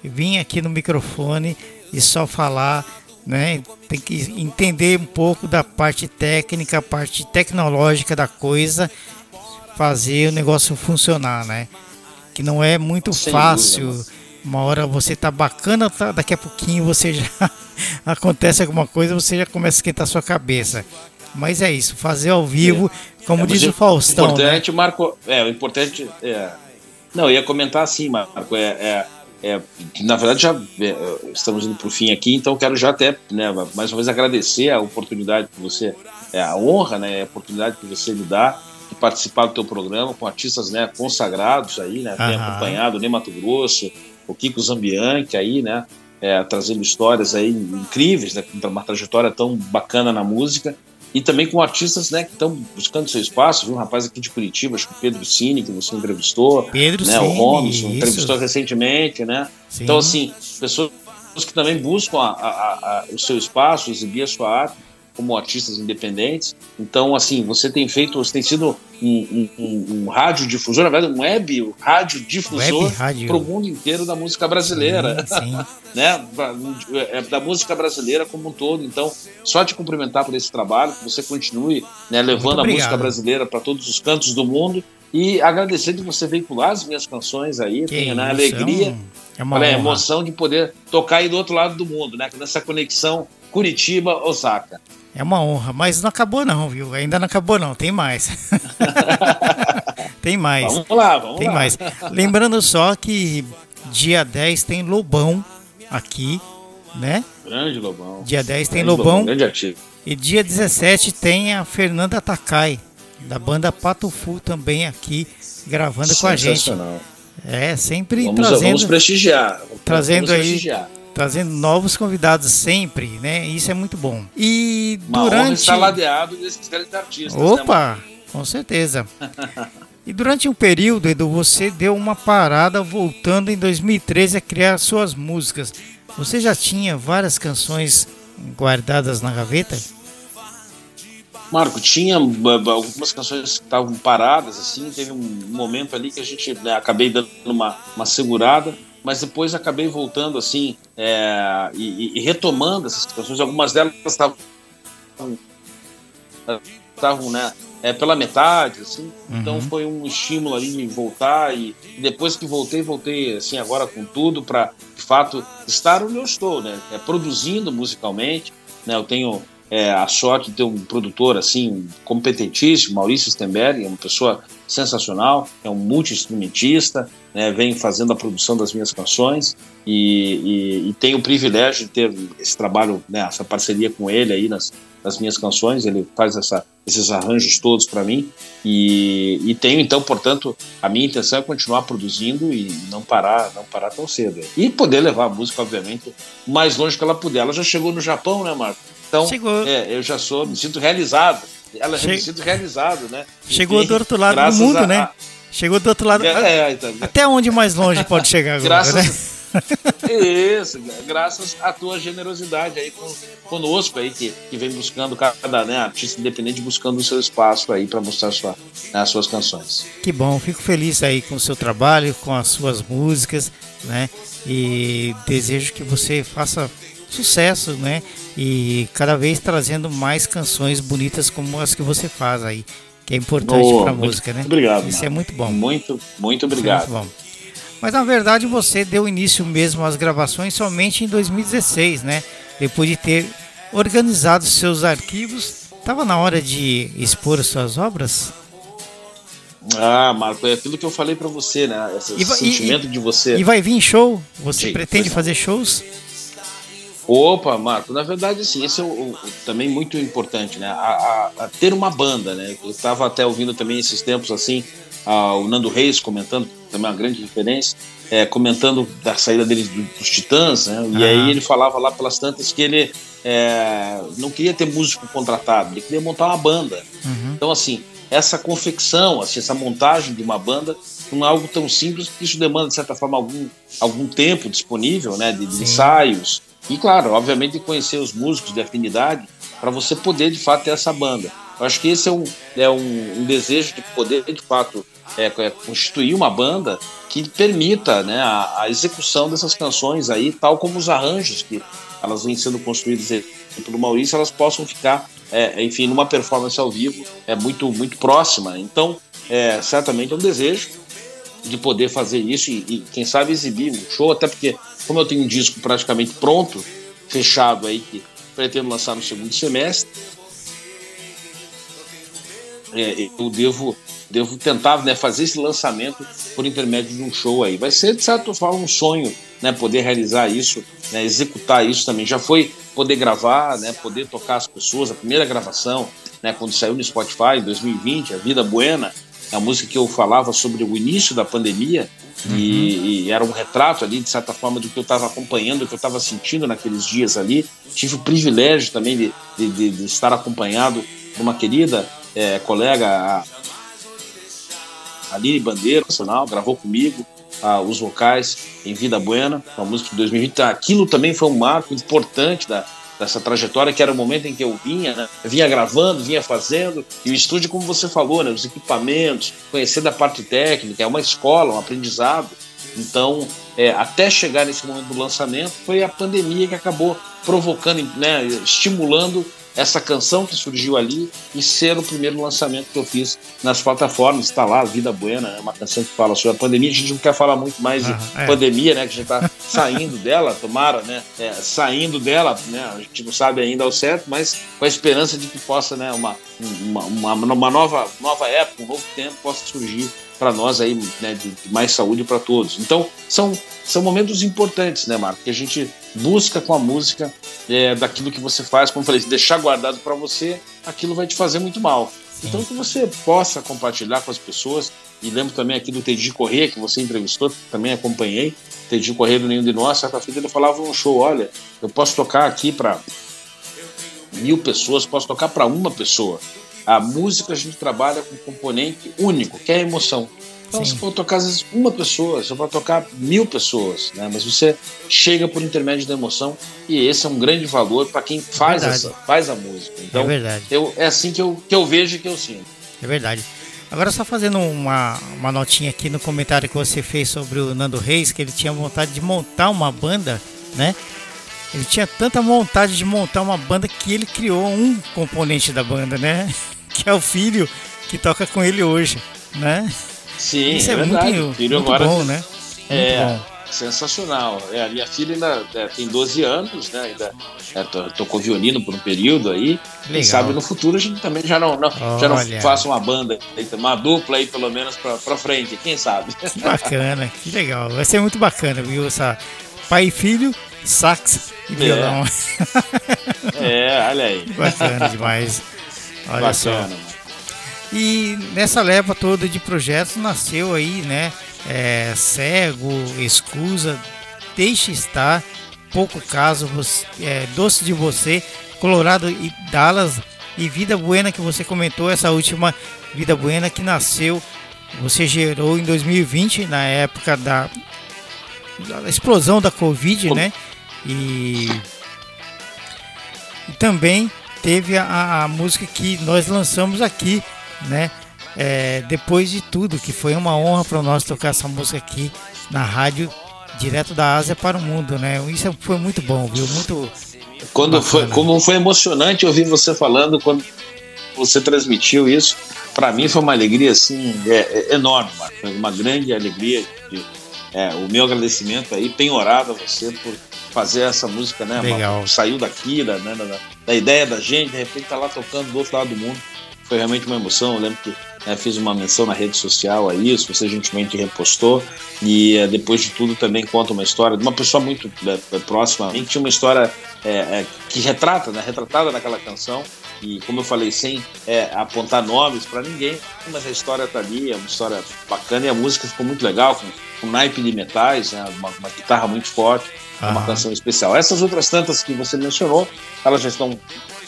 vir aqui no microfone e só falar, né? Tem que entender um pouco da parte técnica, a parte tecnológica da coisa fazer o negócio funcionar, né? Que não é muito Sem fácil. Dúvida. Uma hora você tá bacana, tá, daqui a pouquinho você já acontece alguma coisa, você já começa a esquentar a sua cabeça. Mas é isso, fazer ao vivo, é. como é, diz o Faustão. O importante, né? Marco, é, o importante é. Não, eu ia comentar assim, Marco, é, é, é na verdade já é, estamos indo para o fim aqui, então quero já até, né, mais uma vez agradecer a oportunidade que você, é, a honra, né, a oportunidade que você me dá participar do teu programa com artistas né, consagrados aí, né? Tem Aham. acompanhado o Ney Mato Grosso, o Kiko Zambianchi aí, né? é, trazendo histórias aí incríveis, né, uma trajetória tão bacana na música, e também com artistas né, que estão buscando seu espaço, viu? Um rapaz aqui de Curitiba, acho que o Pedro Cine, que você entrevistou, Pedro né, o Cine, Robinson, isso. entrevistou recentemente, né? Sim. Então, assim, pessoas que também buscam a- a- a- o seu espaço, exibir a sua arte como artistas independentes. Então, assim, você tem feito, você tem sido um, um, um, um radiodifusor, na verdade, um web radiodifusor rádio. para o mundo inteiro da música brasileira Sim, sim. né, da- é, da música brasileira como um todo. Então, só te cumprimentar por esse trabalho, que você continue né, levando a música brasileira para todos os cantos do mundo e agradecer de você veicular as minhas canções aí, Que tenho né, alegria, É, um- é uma olha, emoção de poder tocar aí do outro lado do mundo, né, nessa conexão Curitiba-Osaka. É uma honra, mas não acabou não, viu? Ainda não acabou não, tem mais. tem mais. Vamos lá, vamos Tem lá. mais. Lembrando só que dia 10 tem Lobão aqui, né? Grande Lobão. Dia 10 tem Grande Lobão Grande artista. e dia 17 tem a Fernanda Takai, da banda Pato Fu também aqui gravando com a gente. É, sempre Vamos, trazendo vamos prestigiar. trazendo vamos aí- prestigiar. Trazendo novos convidados sempre, né? Isso é muito bom. E Uma durante estar ladeado desses grandes artistas. né, Opa, com certeza. E durante um período, Edu, você deu uma parada voltando em 2013 a criar suas músicas. Você já tinha várias canções guardadas na gaveta? Marco, tinha algumas canções que estavam paradas, assim, teve um momento ali que a gente né, acabei dando uma, uma segurada, mas depois acabei voltando assim é, e, e- retomando essas canções. Algumas delas estavam estavam né, é, pela metade, assim. Então foi um estímulo ali de voltar e, e depois que voltei, voltei assim agora com tudo para de fato estar onde eu estou, né? É, produzindo musicalmente, né? Eu tenho é, a sorte de ter um produtor assim competentíssimo, Maurício Stenberg, é uma pessoa sensacional, é um multi-instrumentista, né, vem fazendo a produção das minhas canções e, e, e tenho o privilégio de ter esse trabalho, né, essa parceria com ele aí nas, nas minhas canções, ele faz essa, esses arranjos todos para mim e, e tenho então, portanto, a minha intenção é continuar produzindo e não parar, não parar tão cedo e poder levar a música, obviamente, o mais longe que ela puder. Ela já chegou no Japão, né, Marco? Então, é, eu já sou, me sinto realizado. Ela Che- sinto realizado, né? Chegou Enfim, do outro lado do mundo, a- né? Chegou do outro lado. é, é, então, Até onde mais longe pode chegar agora, graças, né? isso, graças à tua generosidade aí com, conosco aí, que, que vem buscando cada né, artista independente buscando o seu espaço aí para mostrar sua, né, as suas canções. Que bom, fico feliz aí com o seu trabalho, com as suas músicas, né? E desejo que você faça sucesso, né? E cada vez trazendo mais canções bonitas como as que você faz aí, que é importante para a muito música, né? obrigado, Isso Marco. é muito bom. Muito, muito é obrigado. muito bom. Mas na verdade você deu início mesmo às gravações somente em 2016, né? Depois de ter organizado seus arquivos, estava na hora de expor as suas obras? Ah, Marco, é aquilo que eu falei para você, né? Esse E va- e- sentimento de você. E vai vir show? Você Sim, pretende pois é. fazer shows? Opa, Marco, na verdade, assim, esse é o, o- também muito importante, né? A, a- a ter uma banda, né? Eu estava até ouvindo também esses tempos, assim, ah, o Nando Reis comentando, também uma grande referência, é, comentando da saída dele do- dos Titãs, né? E Ah. aí ele falava lá pelas tantas que ele é, não queria ter músico contratado, ele queria montar uma banda. Uhum. Então, assim, essa confecção, assim, essa montagem de uma banda não é algo tão simples, porque isso demanda, de certa forma, algum, algum tempo disponível, né, de, de ensaios. E, claro, obviamente, conhecer os músicos de afinidade para você poder, de fato, ter essa banda. Eu acho que esse é um, é um, um desejo de poder, de fato, é, é, constituir uma banda que permita né, a, a execução dessas canções aí, tal como os arranjos que elas vêm sendo construídas pelo Maurício, elas possam ficar, é, enfim, numa performance ao vivo é muito, muito próxima. Então, é, certamente é um desejo de poder fazer isso e, e, quem sabe exibir um show, até porque como eu tenho um disco praticamente pronto, fechado aí que pretendo lançar no segundo semestre, é, eu devo devo tentar né, fazer esse lançamento por intermédio de um show aí. Vai ser, de certa forma, um sonho né, poder realizar isso, né, executar isso também. Já foi poder gravar, né, poder tocar as pessoas, a primeira gravação, né, quando saiu no Spotify em 2020, A Vida Buena, a música que eu falava sobre o início da pandemia, uhum. e, e, era um retrato ali, de certa forma, do que eu estava acompanhando, do que eu estava sentindo naqueles dias ali. Tive o privilégio também de, de, de, de estar acompanhado por uma querida é, colega, a Aline Bandeira, nacional, gravou comigo ah, os vocais em Vida Buena, uma música de 2020. Aquilo também foi um marco importante da, dessa trajetória, que era o momento em que eu vinha, né? Vinha gravando, vinha fazendo, e o estúdio, como você falou, né? os equipamentos, conhecer da parte técnica, é uma escola, um aprendizado. Então, é, até chegar nesse momento do lançamento, foi a pandemia que acabou provocando, né, estimulando essa canção que surgiu ali e ser o primeiro lançamento que eu fiz nas plataformas. Está lá, Vida Buena, é uma canção que fala sobre a pandemia. A gente não quer falar muito mais de é. pandemia, né? Que a gente está saindo dela, tomara, né? É, saindo dela, né? A gente não sabe ainda ao certo, mas com a esperança de que possa, né? Uma, uma, uma, uma nova, nova época, um novo tempo possa surgir para nós aí, né, de, de mais saúde para todos. Então, são, são momentos importantes, né, Marco, que a gente busca com a música é, daquilo que você faz, como eu falei, deixar guardado para você, aquilo vai te fazer muito mal. Então, que você possa compartilhar com as pessoas, e lembro também aqui do Teddy Corrêa, que você entrevistou, também acompanhei, Teddy Corrêa do Nenhum de Nós, certa feita ele falava um show, olha, eu posso tocar aqui para mil pessoas, posso tocar para uma pessoa, a música a gente trabalha com um componente único, que é a emoção. Então Sim. você pode tocar às vezes uma pessoa, você pode tocar mil pessoas, né? mas você chega por intermédio da emoção e esse é um grande valor para quem faz, é essa, faz a música. Então, é, verdade. Eu, é assim que eu, que eu vejo e que eu sinto. É verdade. Agora só fazendo uma, uma notinha aqui no comentário que você fez sobre o Nando Reis, que ele tinha vontade de montar uma banda, né? Ele tinha tanta vontade de montar uma banda que ele criou um componente da banda, né? que é o filho que toca com ele hoje, né? Sim, Isso é, é muito, filho muito agora, bom, né? É, bom. sensacional. É, a minha filha ainda é, tem 12 anos, né? Ainda é, tocou violino por um período aí. Legal. Quem sabe no futuro a gente também já não, não já não faça uma banda, uma dupla aí pelo menos pra, pra frente, quem sabe? Que bacana, que legal. Vai ser muito bacana, viu? Essa pai e filho, sax e violão. É, é olha aí. Bacana demais. Olha Bacana. só. E nessa leva toda de projetos nasceu aí, né? É, cego, escusa, deixe estar, pouco caso, você, é, doce de você, Colorado e Dallas e Vida Buena que você comentou, essa última Vida Buena que nasceu, você gerou em 2020, na época da, da explosão da Covid, né? E, e também teve a, a música que nós lançamos aqui, né? É, depois de tudo, que foi uma honra para nós tocar essa música aqui na rádio, direto da Ásia para o mundo, né? Isso foi muito bom, viu? Muito. Quando foi, como foi emocionante ouvir você falando quando você transmitiu isso. Para mim foi uma alegria assim é, é enorme, Marco. uma grande alegria. De, é, o meu agradecimento aí, penhorado a você por fazer essa música, né? Legal. Saiu daqui, da, né, da, da, ideia da gente, de repente tá lá tocando do outro lado do mundo. Foi realmente uma emoção. Eu lembro que né, fiz uma menção na rede social a isso, você gentilmente repostou. E é, depois de tudo também conta uma história de uma pessoa muito é, próxima que tinha uma história é, que retrata, né, retratada naquela canção. E como eu falei, sem apontar nomes para ninguém, mas a história tá ali, é uma história bacana e a música ficou muito legal, com, com naipe de metais, né, uma, uma guitarra muito forte uhum. uma canção especial. Essas outras tantas que você mencionou, elas já estão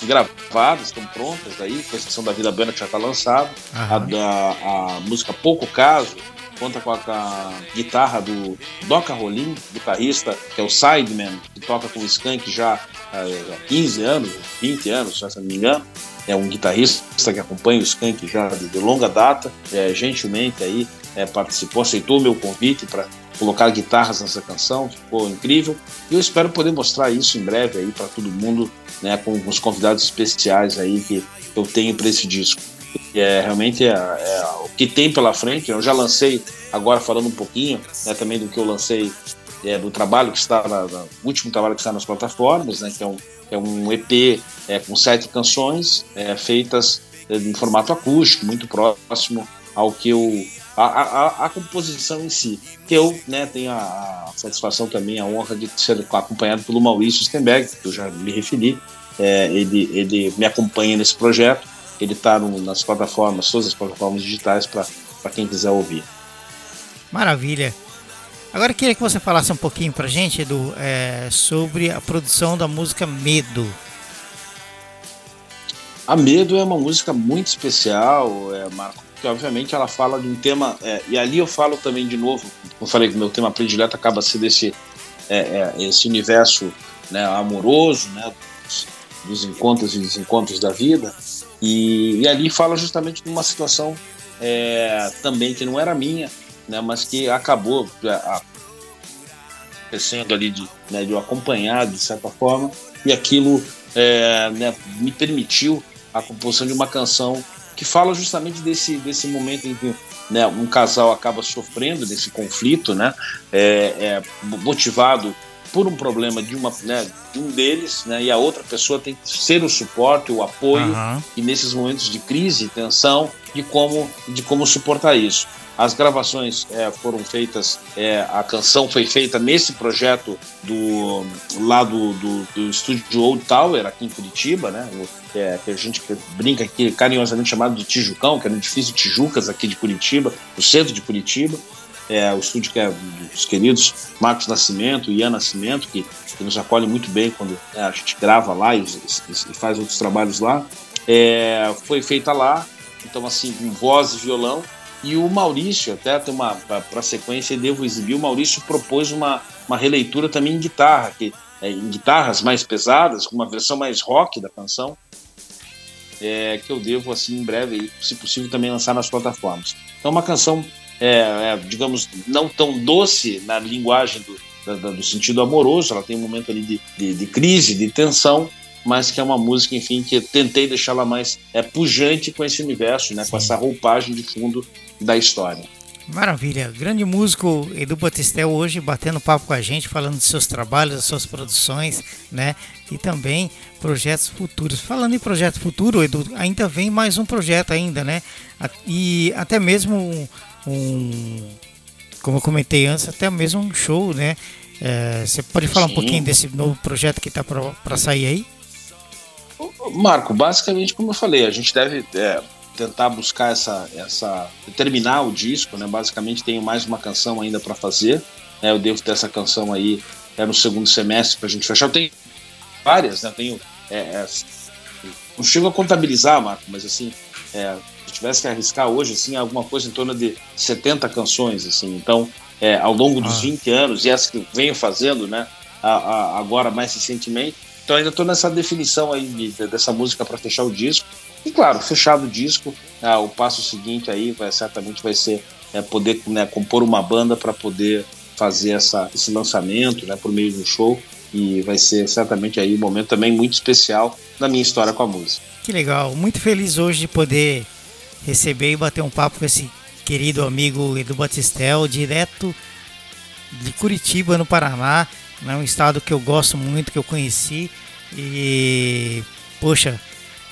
gravadas, estão prontas aí, com exceção da Vida Buena que já está lançado. A, a, música Pouco Caso conta com a, a guitarra do Doca Rolim, guitarrista, que é o Sideman, que toca com o Skank já há 15 anos, 20 anos, se não me engano. É um guitarrista que acompanha o Skank já de, de longa data, é, gentilmente aí é, participou, aceitou o meu convite para colocar guitarras nessa canção, ficou incrível. E eu espero poder mostrar isso em breve aí para todo mundo, né, com os convidados especiais aí que eu tenho para esse disco. É realmente é, é, o que tem pela frente. Eu já lancei agora falando um pouquinho, né, também do que eu lancei é, do trabalho que está na, na, último trabalho que está nas plataformas, né, que é um, é um EP é, com sete canções é, feitas é, em formato acústico, muito próximo ao que eu a, a, a, composição em si. Que eu né, tenho a, satisfação também, a honra de ser acompanhado pelo Maurício Stenberg, que eu já me referi. É, ele, ele me acompanha nesse projeto ele está nas plataformas, todas as plataformas digitais para quem quiser ouvir. Maravilha. Agora eu queria que você falasse um pouquinho pra gente, Edu, é, sobre a produção da música Medo. A Medo é uma música muito especial, é, Marco, porque obviamente ela fala de um tema, é, e ali eu falo também de novo, eu falei que meu tema predileto acaba sendo esse, é, é, esse universo né, amoroso, né, dos, dos, encontros e desencontros da vida, e, e, ali fala justamente de uma situação é, também que não era minha, né, mas que acabou acontecendo ali de, né, de eu acompanhar de certa forma, e aquilo é, né, me permitiu a composição de uma canção que fala justamente desse, desse momento em que né, um casal acaba sofrendo desse conflito, né, é, é, motivado por um problema de, uma, né, de um deles, né, e a outra pessoa tem que ser o suporte, o apoio, uhum. e nesses momentos de crise, tensão, de como, de como suportar isso. As gravações é, foram feitas, é, a canção foi feita nesse projeto do lá do, do, estúdio Old Tower, aqui em Curitiba, né? O, é, que a gente brinca aqui carinhosamente chamado de Tijucão, que é no edifício Tijucas aqui de Curitiba, no centro de Curitiba. É, o estúdio que é dos queridos Marcos Nascimento e Ian Nascimento, que, que nos acolhe muito bem quando é, a gente grava lá e, e, e faz outros trabalhos lá. É, foi feita lá, então assim, com voz e violão, e o Maurício, até tem uma para sequência devo exibir, o Maurício propôs uma, uma releitura também em guitarra, que, é, em guitarras mais pesadas, com uma versão mais rock da canção, é, que eu devo, assim, em breve, se possível, também lançar nas plataformas. Então, uma canção, é, é, digamos, não tão doce na linguagem do, do sentido amoroso, ela tem um momento ali de, de, de crise, de tensão, mas que é uma música, enfim, que tentei deixá-la mais é, pujante com esse universo, né, com essa roupagem de fundo da história. Maravilha, grande músico Edu Batistel hoje batendo papo com a gente, falando dos seus trabalhos, das suas produções, né? E também projetos futuros. Falando em projeto futuro, Edu, ainda vem mais um projeto ainda, né? E até mesmo um, um como eu comentei antes, até mesmo um show, né? É, você pode falar Sim. um pouquinho desse novo projeto que está para sair aí? Marco, basicamente, como eu falei, a gente deve é, tentar buscar essa, essa. terminar o disco, né? Basicamente, tenho mais uma canção ainda para fazer. Né? Eu devo ter essa canção aí é, no segundo semestre para a gente fechar. Eu tenho várias, né? Eu tenho. É, é, não chego a contabilizar, Marco, mas assim, é, se tivesse que arriscar hoje, assim, alguma coisa em torno de 70 canções, assim. Então, é, ao longo dos ah. 20 anos, e essa que venho fazendo, né? A, a, agora mais recentemente, então ainda estou nessa definição aí de, de, dessa música para fechar o disco. E claro, fechado o disco, ah, o passo seguinte aí vai certamente vai ser é, poder né, compor uma banda para poder fazer essa, esse lançamento né, por meio de um show. E vai ser certamente aí um momento também muito especial na minha história com a música. Que legal, muito feliz hoje de poder receber e bater um papo com esse querido amigo Edu Batistel, direto de Curitiba, no Paraná né? um estado que eu gosto muito, que eu conheci e poxa,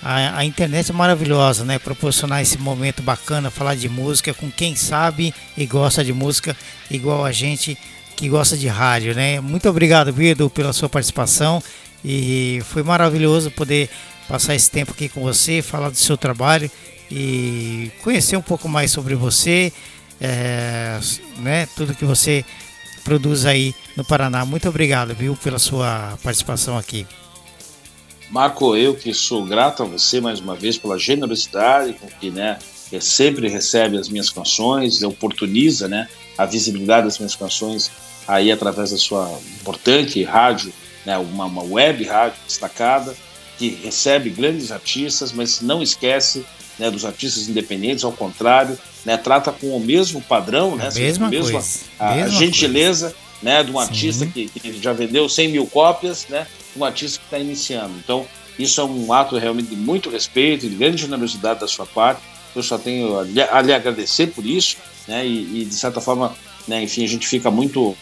a, a, internet é maravilhosa, né? Proporcionar esse momento bacana, falar de música com quem sabe e gosta de música igual a gente que gosta de rádio, né? Muito obrigado, Vido, pela sua participação e foi maravilhoso poder passar esse tempo aqui com você, falar do seu trabalho e conhecer um pouco mais sobre você, é, né? Tudo que você produz aí no Paraná. Muito obrigado, viu, pela sua participação aqui. Marco, eu que sou grato a você mais uma vez pela generosidade com que, né, que sempre recebe as minhas canções, oportuniza, né, a visibilidade das minhas canções aí através da sua importante rádio, né, uma, uma web rádio destacada que recebe grandes artistas, mas não esquece né, dos artistas independentes, ao contrário, né, trata com o mesmo padrão, né, mesma mesma, coisa. a, mesma gentileza coisa. né, de um artista que, que, já vendeu 100 mil cópias, né, um artista que está iniciando. Então, isso é um ato realmente de muito respeito, de grande generosidade da sua parte. Eu só tenho a lhe, a lhe agradecer por isso, né, e, e, de certa forma, né, enfim, a gente fica muito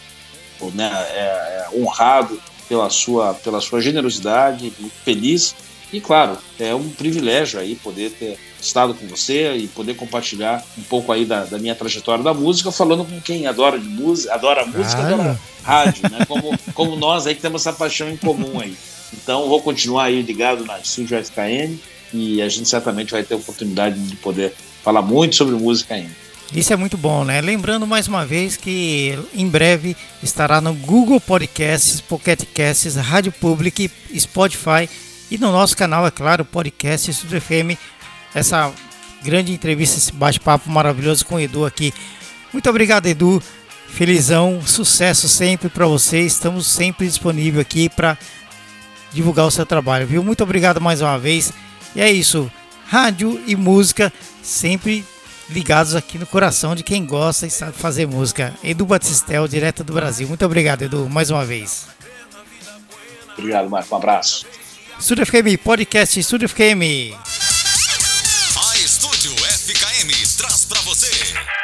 né, é, é, honrado pela sua, pela sua generosidade, muito feliz e claro, é um privilégio aí poder ter estado com você e poder compartilhar um pouco aí da, da minha trajetória da música, falando com quem adora de música, adora música, claro. adora rádio, né? Como, como nós aí que temos essa paixão em comum aí. Então vou continuar aí ligado na Estúdio FKM e a gente certamente vai ter a oportunidade de poder falar muito sobre música ainda. Isso é muito bom, né? Lembrando mais uma vez que em breve estará no Google Podcasts, Pocket Casts, Rádio Public, Spotify e no nosso canal, é claro, Podcast Estúdio FM. Essa grande entrevista, esse bate-papo maravilhoso com o Edu aqui. Muito obrigado, Edu. Felizão, sucesso sempre para você. Estamos sempre disponíveis aqui para divulgar o seu trabalho, viu? Muito obrigado mais uma vez. E é isso. Rádio e música sempre ligados aqui no coração de quem gosta e sabe fazer música. Edu Batistel, direto do Brasil. Muito obrigado, Edu, mais uma vez. Obrigado, Marco. Um abraço. Estúdio FKM, podcast Estúdio FKM. A Estúdio FKM traz pra você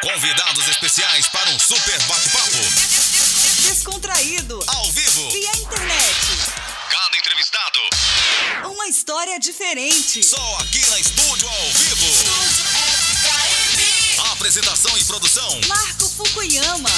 convidados especiais para um super bate-papo Descontraído. ao vivo. Via internet. Cada entrevistado Uma história diferente. só aqui na Estúdio ao vivo. Apresentação e produção Marco Fukuyama.